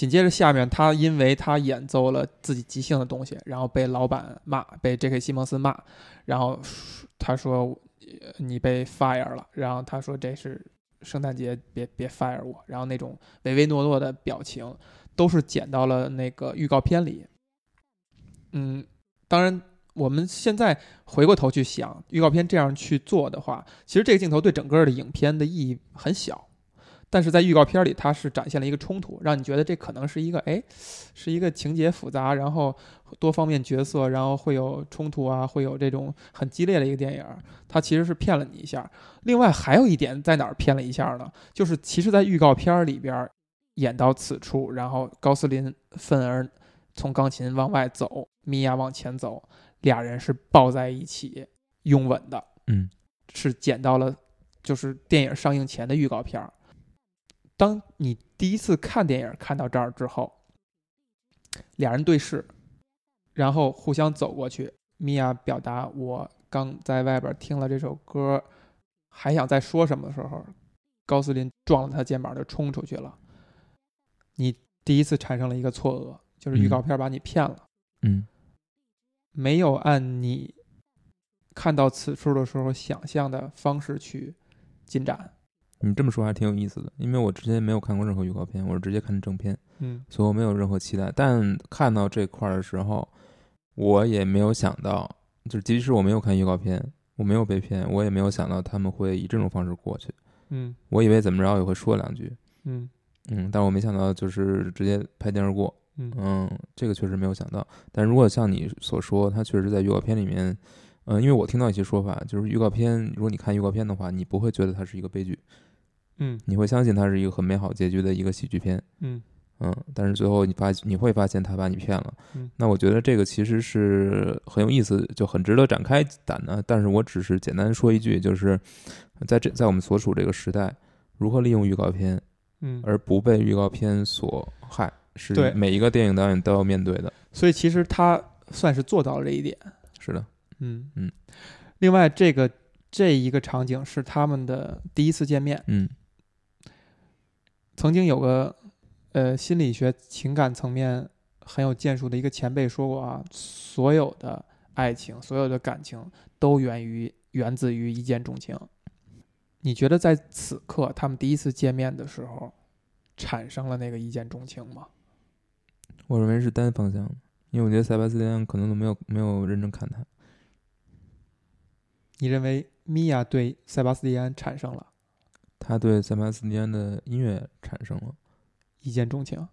紧接着下面他因为他演奏了自己即兴的东西，然后被老板骂，被 J.K. 西蒙斯骂，然后他说你被 fire 了，然后他说这是圣诞节，别别 fire 我，然后那种唯唯诺诺的表情都是剪到了那个预告片里。嗯，当然我们现在回过头去想，预告片这样去做的话，其实这个镜头对整个的影片的意义很小。但是在预告片里，它是展现了一个冲突，让你觉得这可能是一个哎，是一个情节复杂，然后多方面角色，然后会有冲突啊，会有这种很激烈的一个电影。它其实是骗了你一下。另外还有一点在哪儿骗了一下呢？就是其实，在预告片里边演到此处，然后高斯林愤而从钢琴往外走，米娅往前走，俩人是抱在一起拥吻的。嗯，是剪到了就是电影上映前的预告片儿。当你第一次看电影看到这儿之后，俩人对视，然后互相走过去，米娅表达我刚在外边听了这首歌，还想再说什么的时候，高斯林撞了他肩膀就冲出去了。你第一次产生了一个错愕，就是预告片把你骗了，嗯没有按你看到此处的时候想象的方式去进展。你这么说还挺有意思的，因为我之前没有看过任何预告片，我是直接看的正片，嗯所以我没有任何期待。但看到这块儿的时候，我也没有想到，就是即使我没有看预告片，我没有被骗，我也没有想到他们会以这种方式过去。嗯我以为怎么着也会说两句，嗯嗯，但我没想到就是直接拍电而过，嗯嗯，这个确实没有想到。但如果像你所说，他确实在预告片里面，嗯、因为我听到一些说法，就是预告片，如果你看预告片的话，你不会觉得它是一个悲剧，嗯你会相信它是一个很美好结局的一个喜剧片，嗯嗯，但是最后你发你会发现他把你骗了，嗯那我觉得这个其实是很有意思，就很值得展开谈的。但是我只是简单说一句，就是在这在我们所处这个时代，如何利用预告片嗯，而不被预告片所害，是对每一个电影导演都要面对的。所以其实他算是做到了这一点。是的，嗯嗯。另外，这个这一个场景是他们的第一次见面。嗯曾经有个呃心理学情感层面很有建树的一个前辈说过啊，所有的爱情，所有的感情都源于源自于一见钟情。你觉得在此刻他们第一次见面的时候，产生了那个一见钟情吗？我认为是单方向的，因为我觉得塞巴斯蒂安可能都没有没有认真看他。你认为米娅对塞巴斯蒂安产生了他对塞巴斯蒂安的音乐产生了，一见钟情？